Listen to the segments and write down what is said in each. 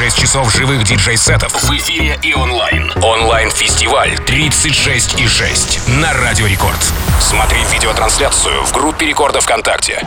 36 часов живых диджей-сетов в эфире и онлайн. Онлайн-фестиваль 36 и 6 на Радио Рекорд. Смотри видеотрансляцию в группе Рекорда ВКонтакте.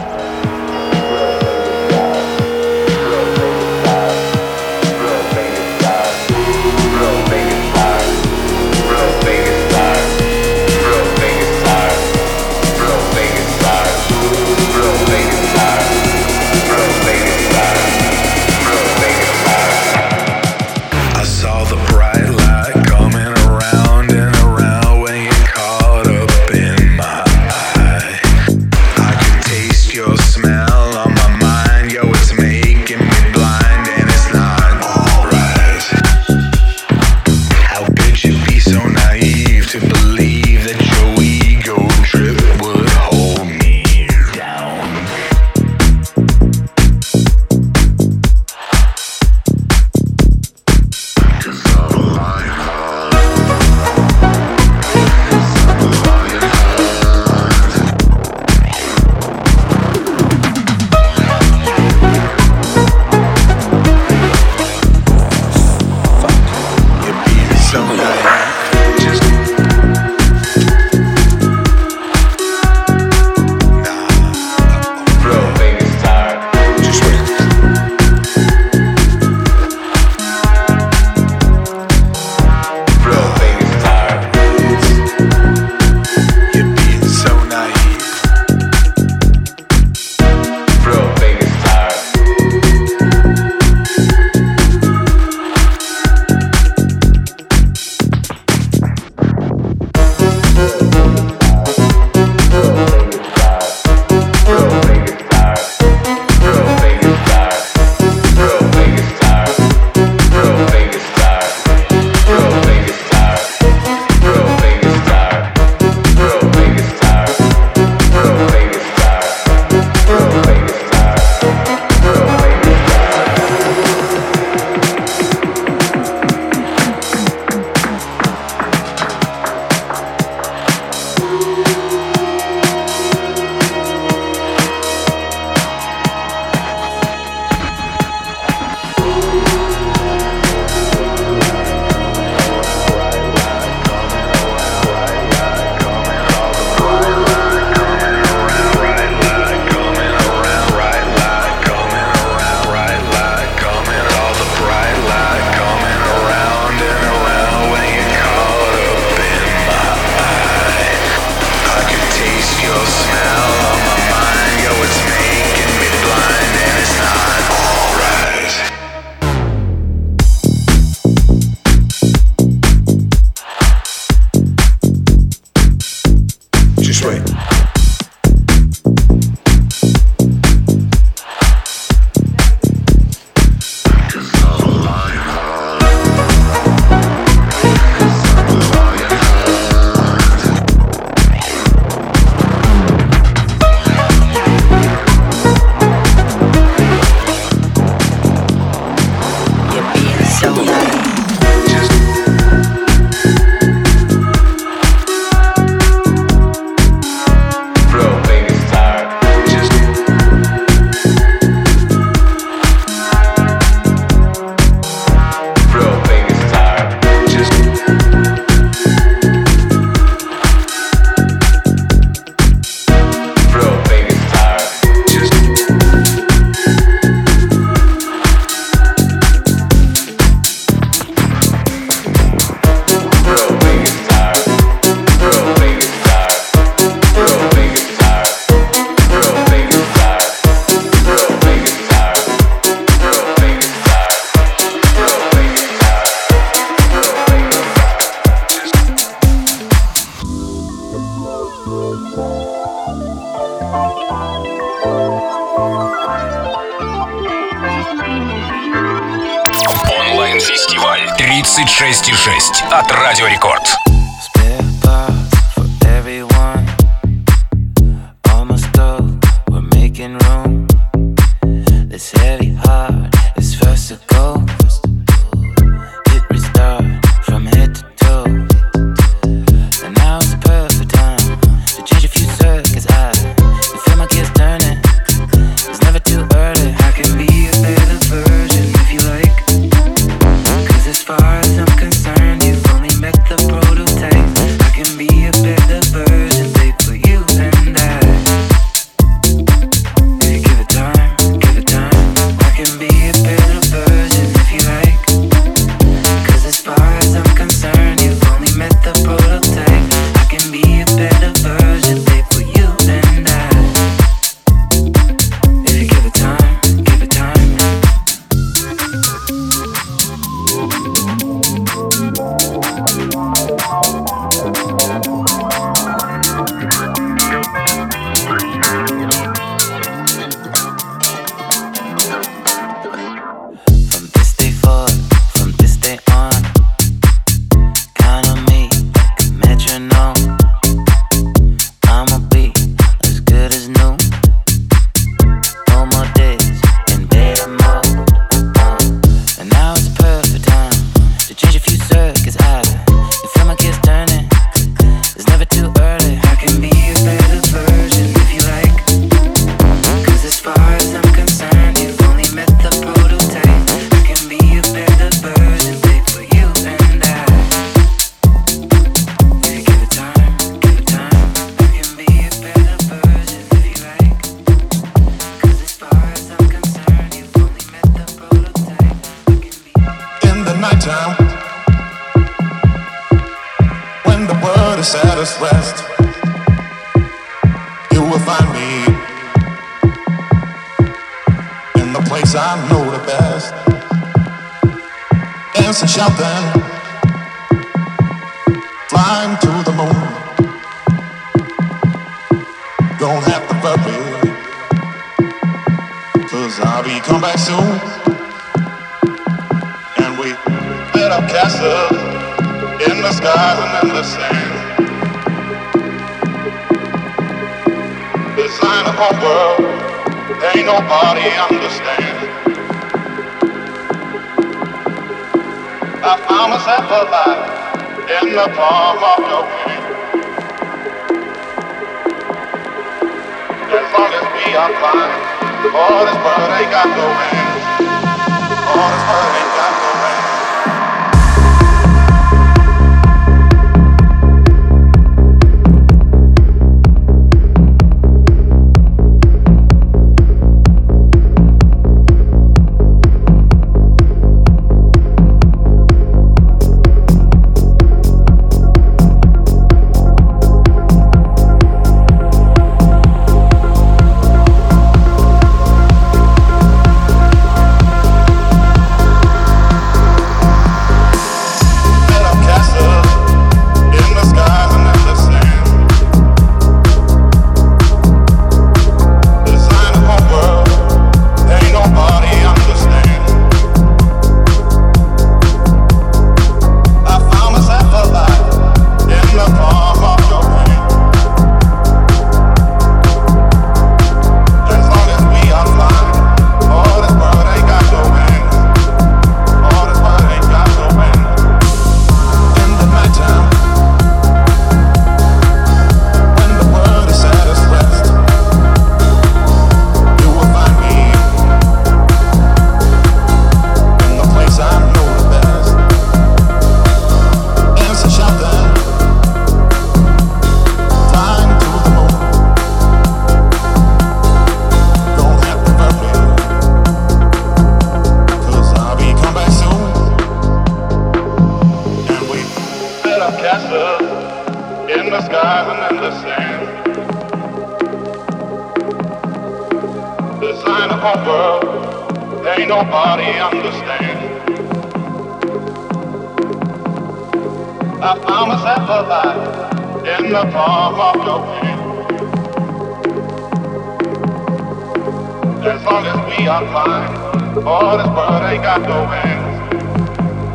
As long as we are flying, all this world ain't got no ends.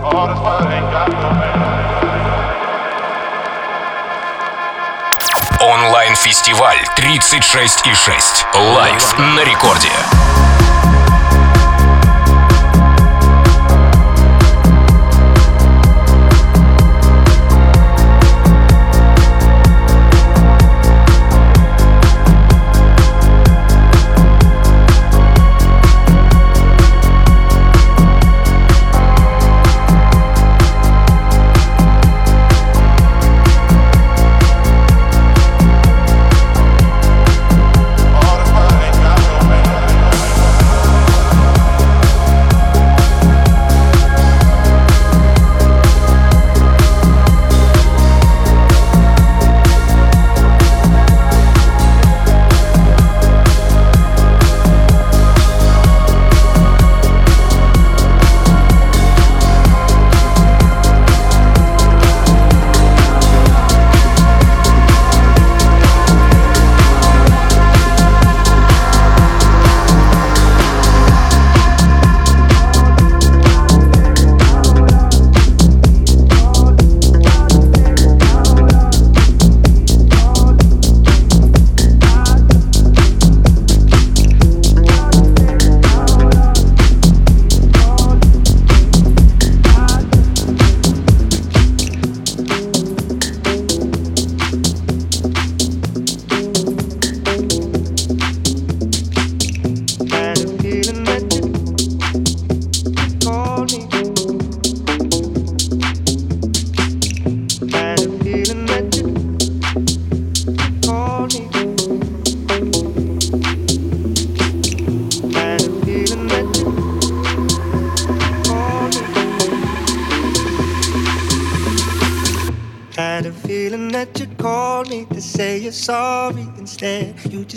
All this world ain't got no ends. Онлайн-фестиваль 36,6. Лайф на рекорде.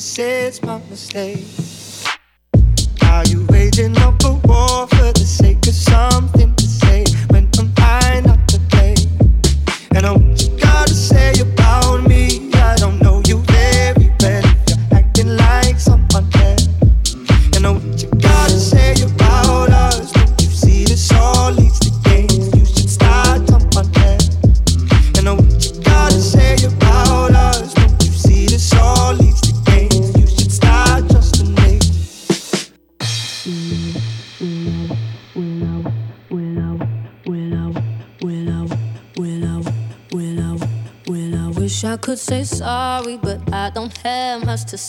Just my mistake.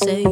Say.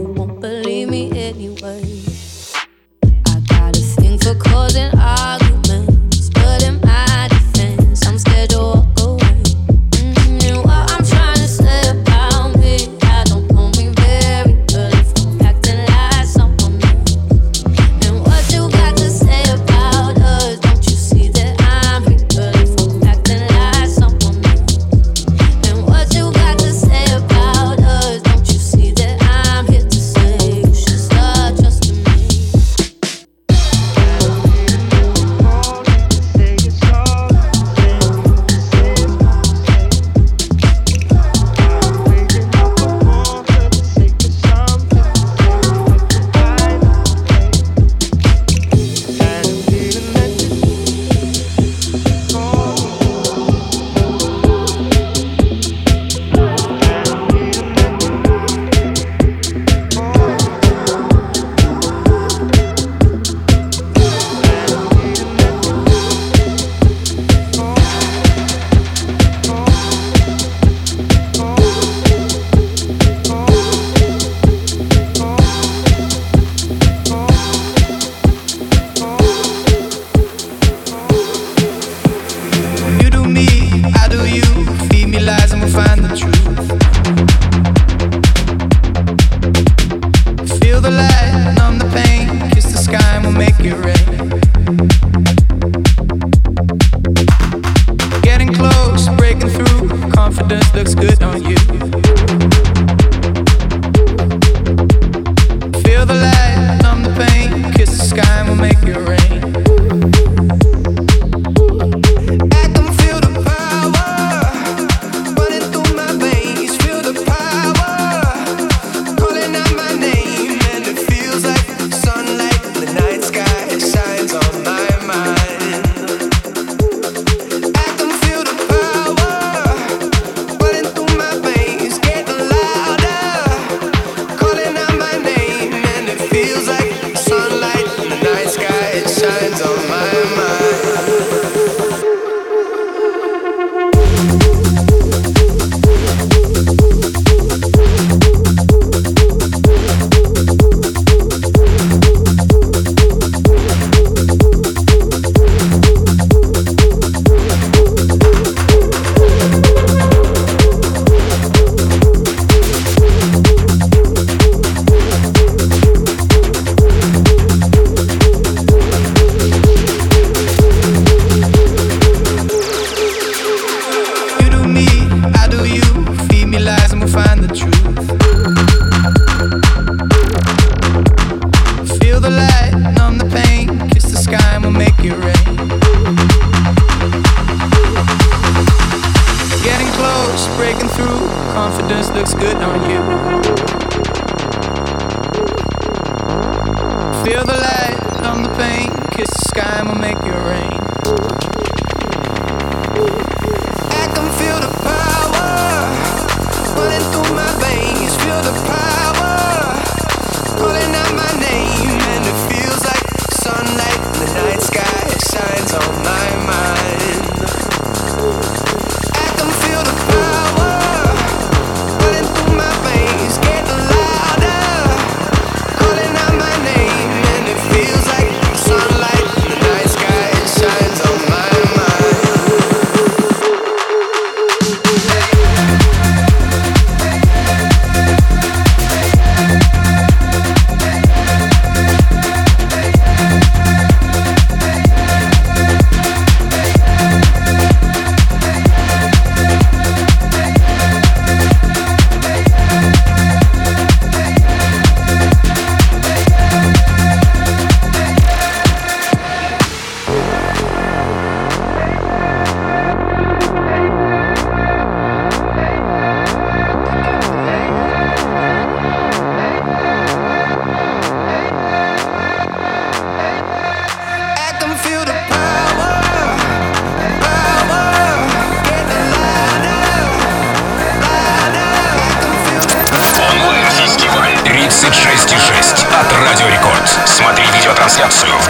Massive.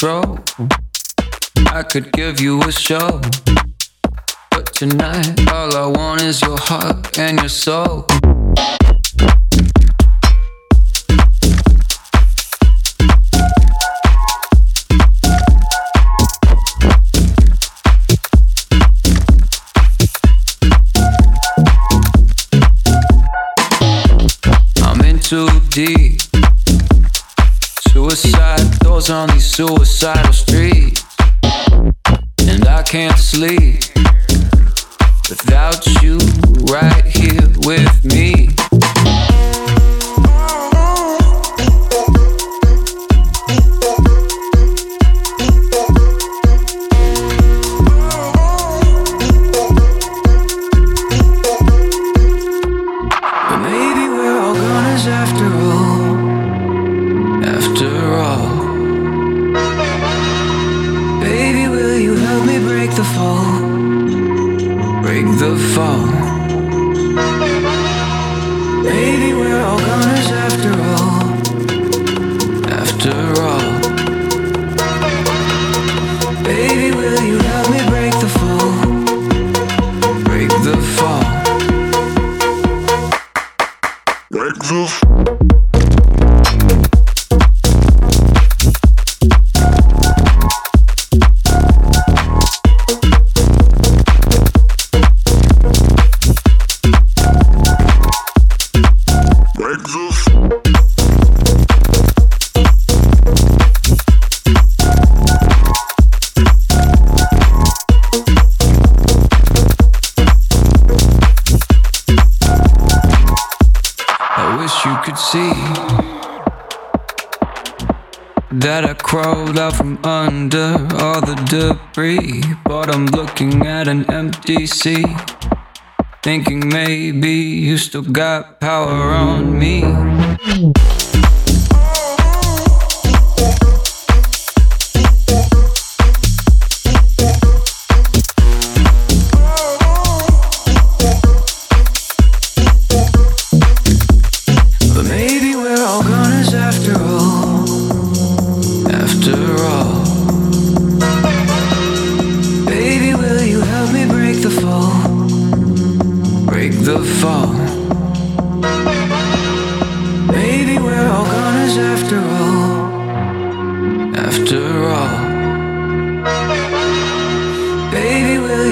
Control. I could give you a show. But tonight, all I want is your heart and your soul. On these suicidal streets. And I can't sleep without you right here with me. See. You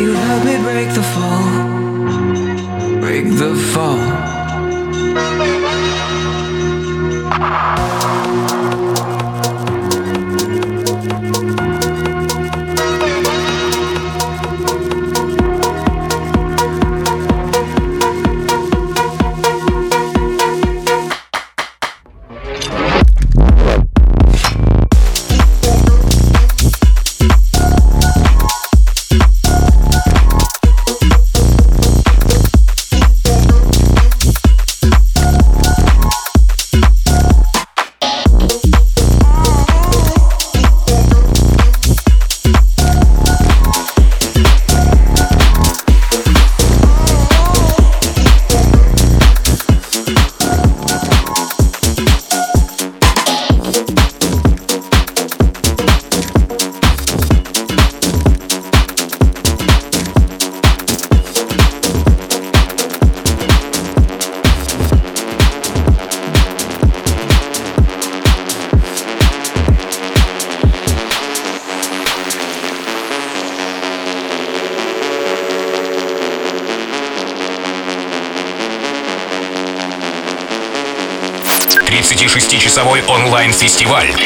you help me break the fall? Break the fall. фестиваль.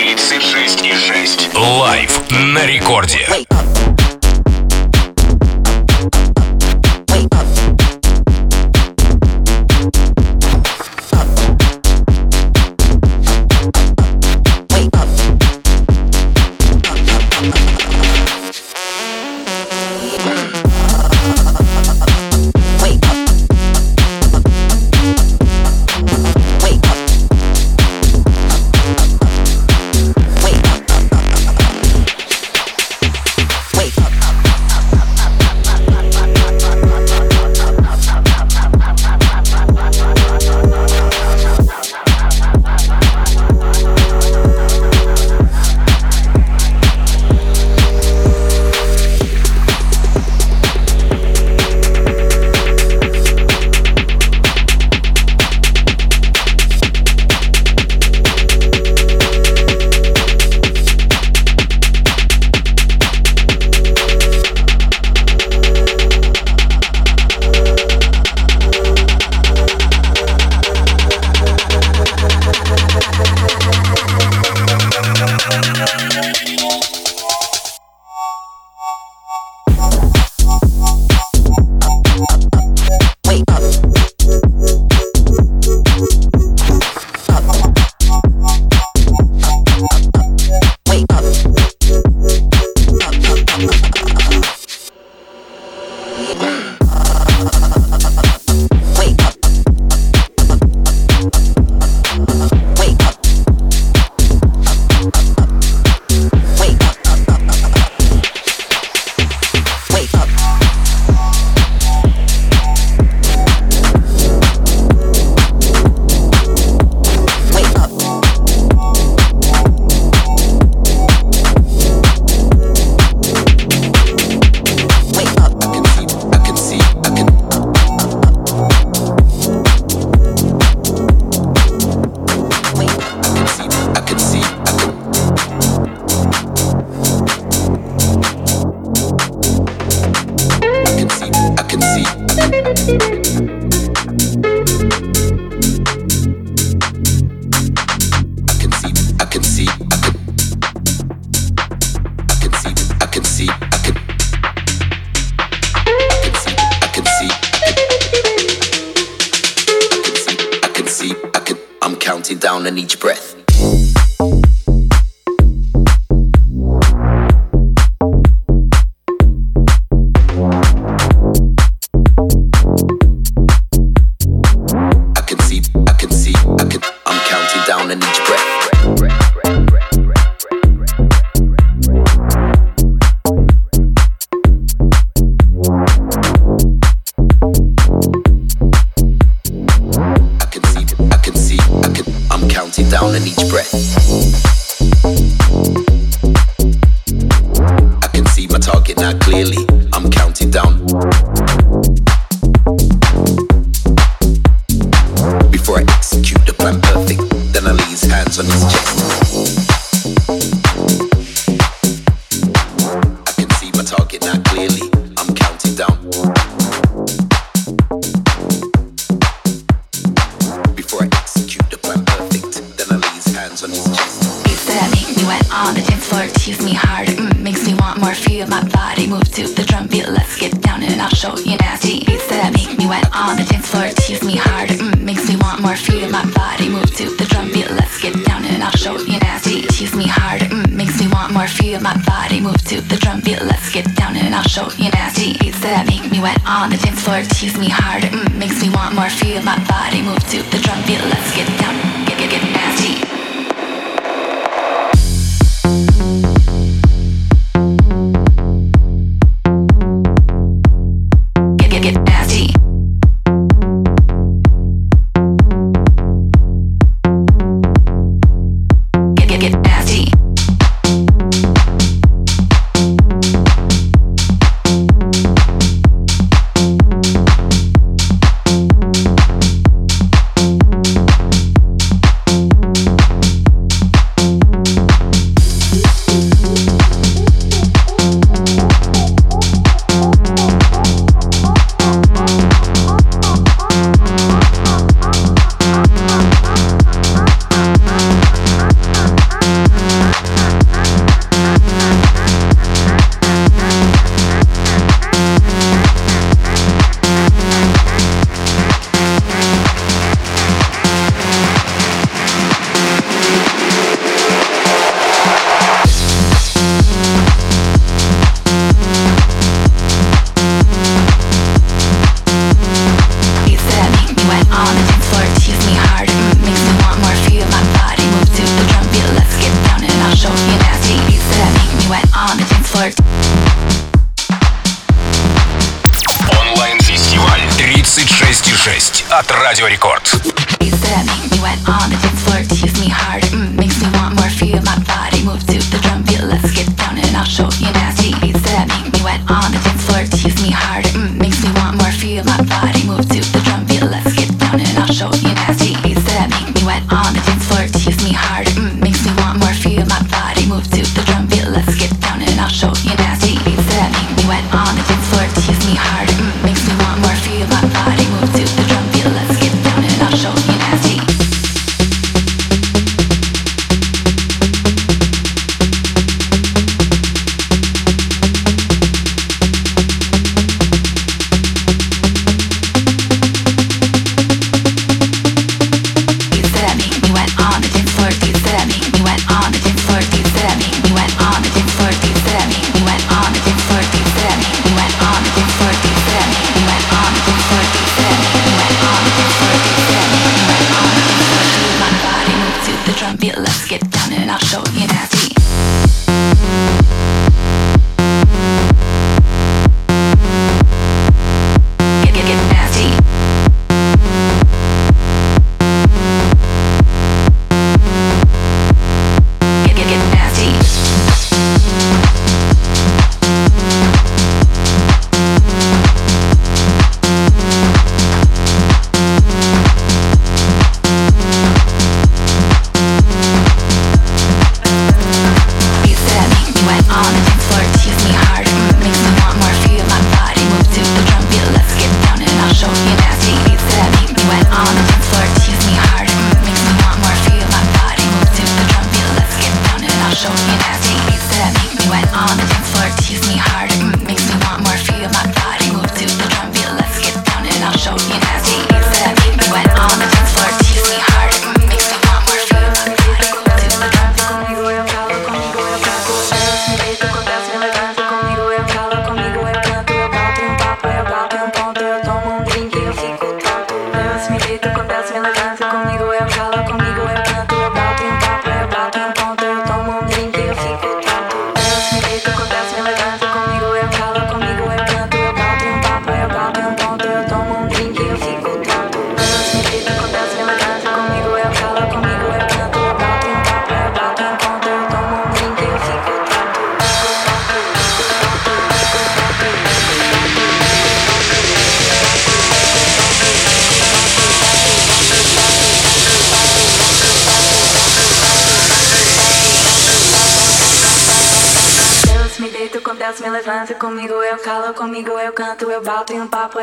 Said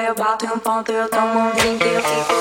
eu bato em um ponto, eu tomo um drink, eu fico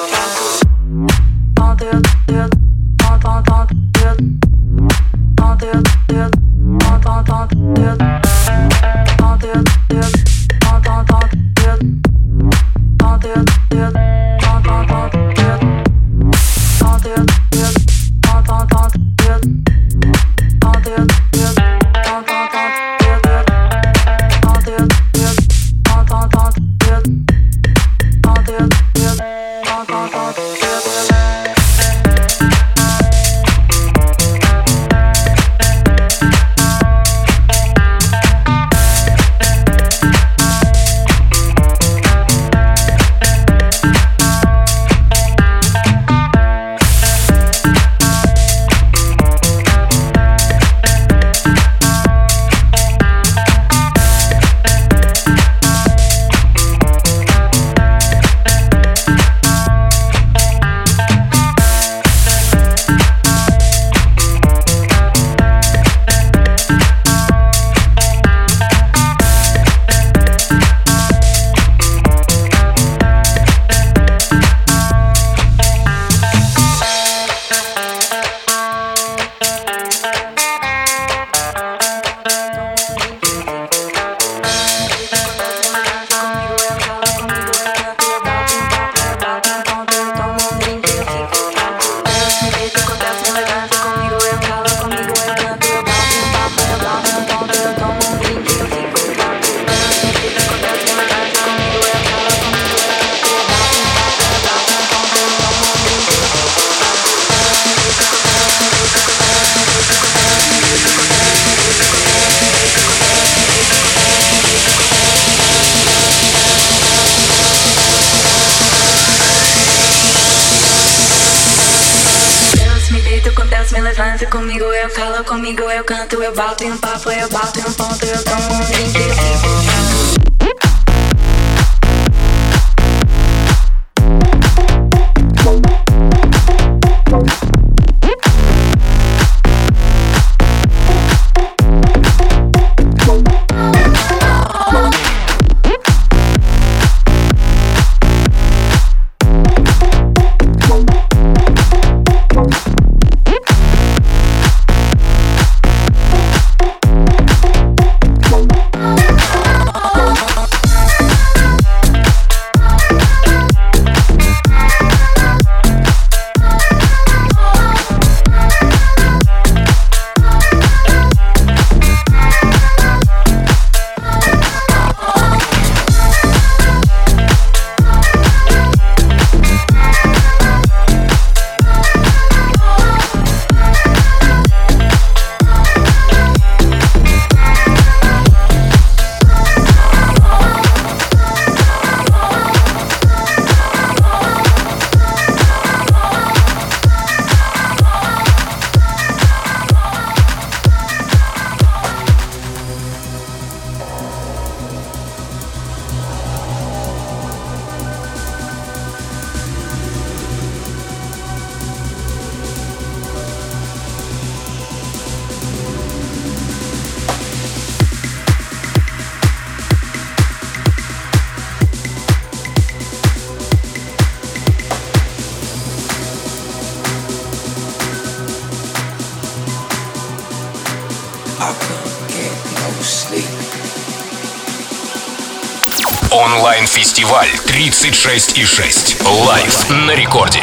36,6. Лайф на рекорде.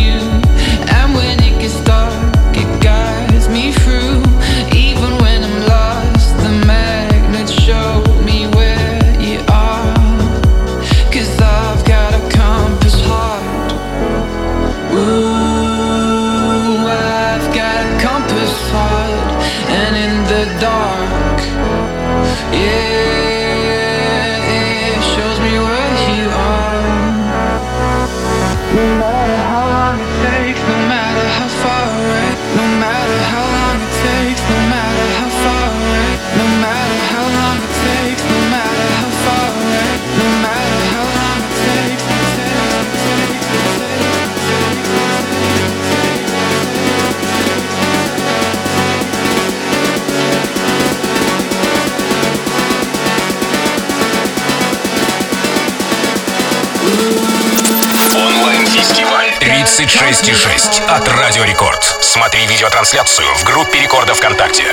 26,6 от Радио Рекорд. Смотри видеотрансляцию в группе Рекорда ВКонтакте.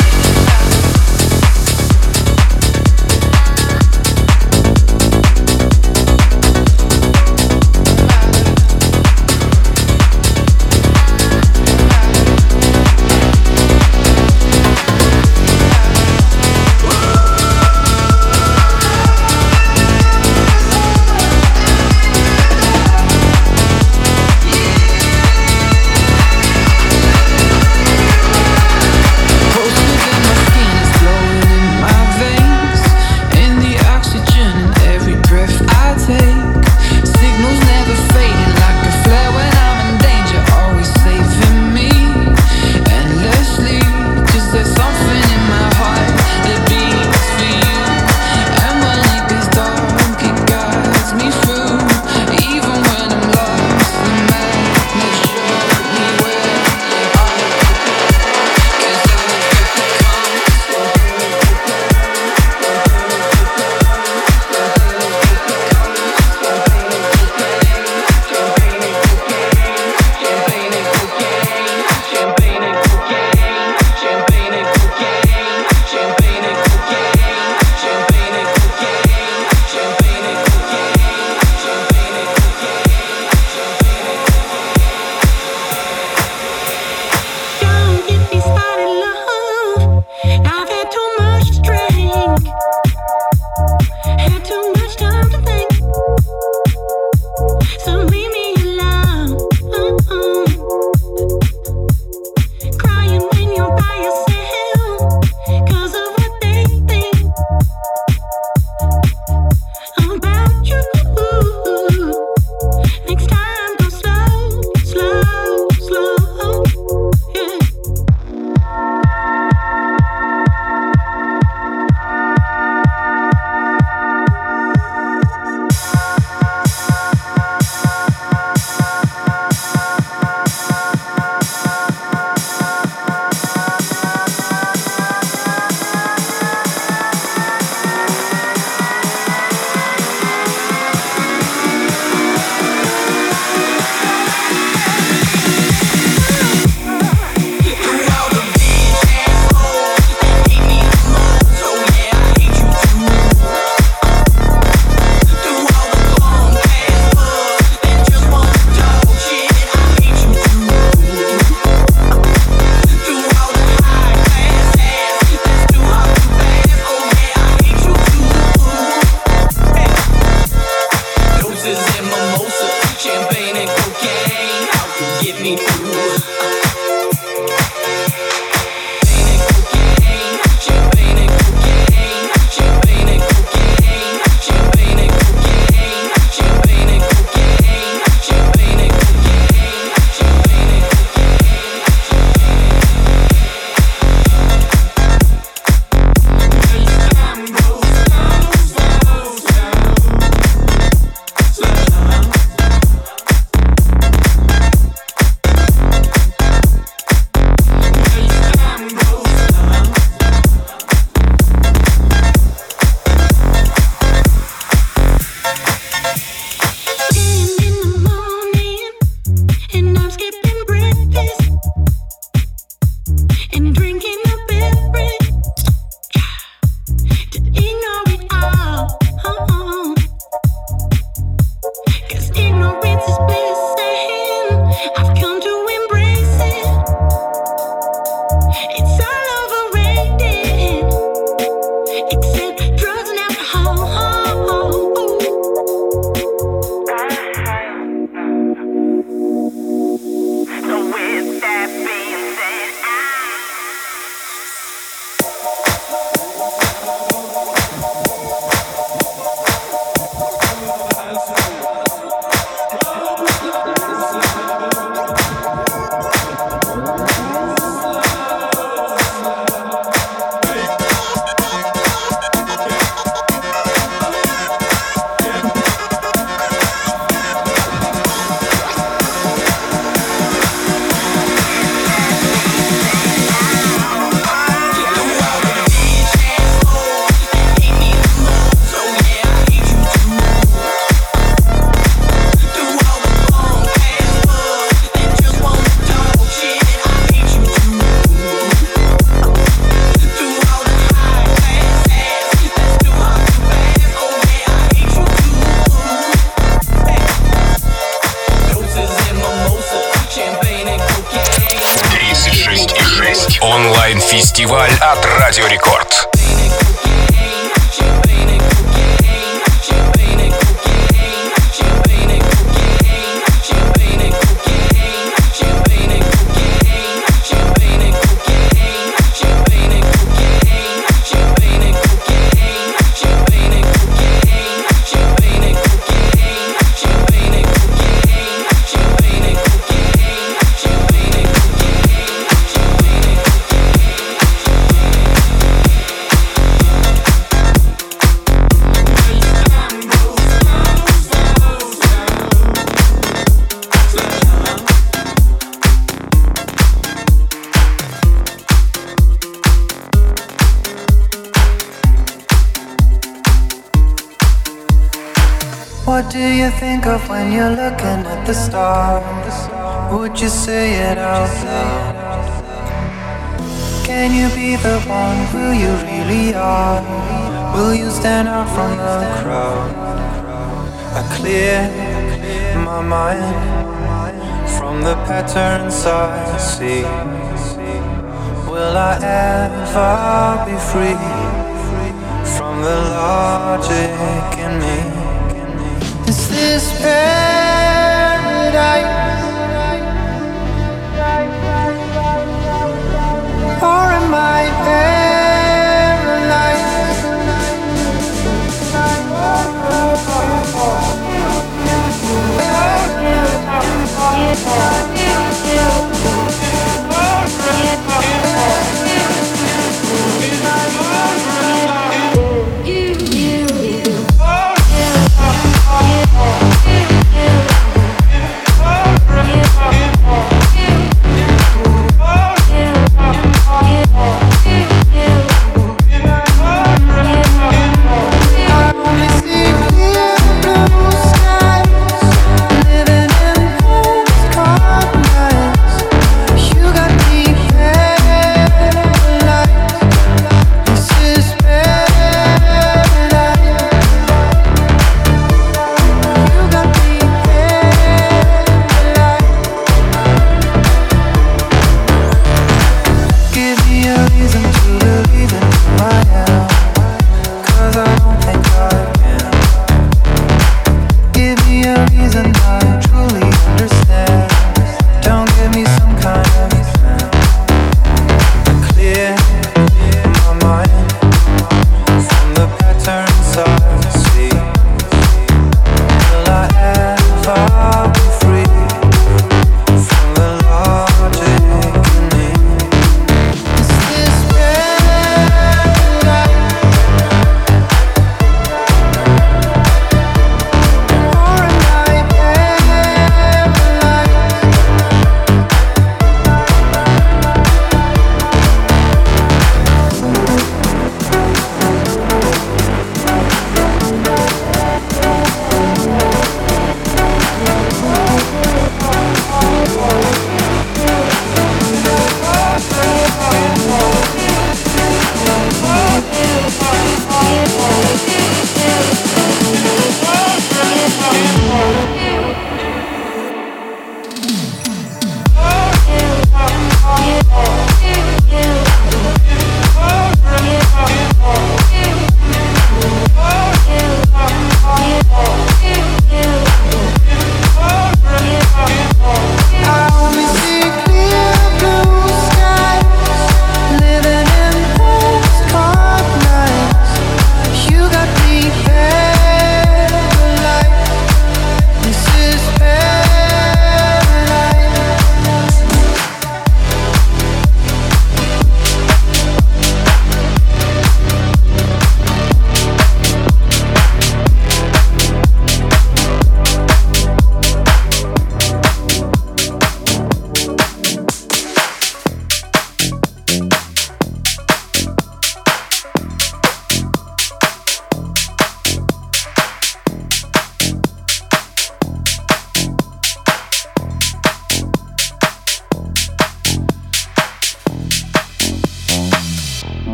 What do you think of when you're looking at the stars? Would you say it out loud? Can you be the one who you really are? Will you stand out from the crowd? I clear my mind from the patterns I see. Will I ever be free from the logic in me? this paradise? Or am I paralyzed?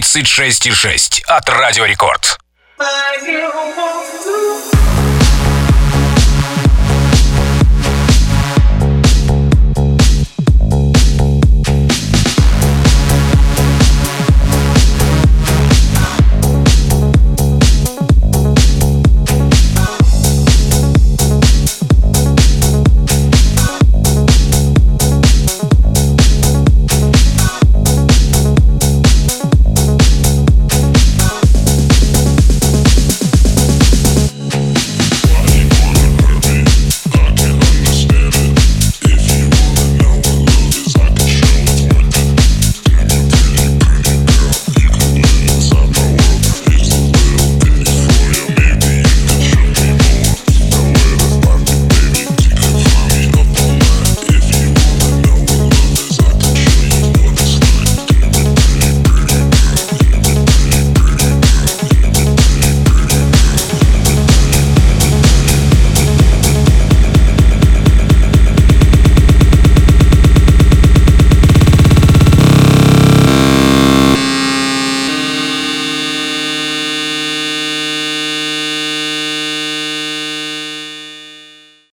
36,6 от Радио Рекорд.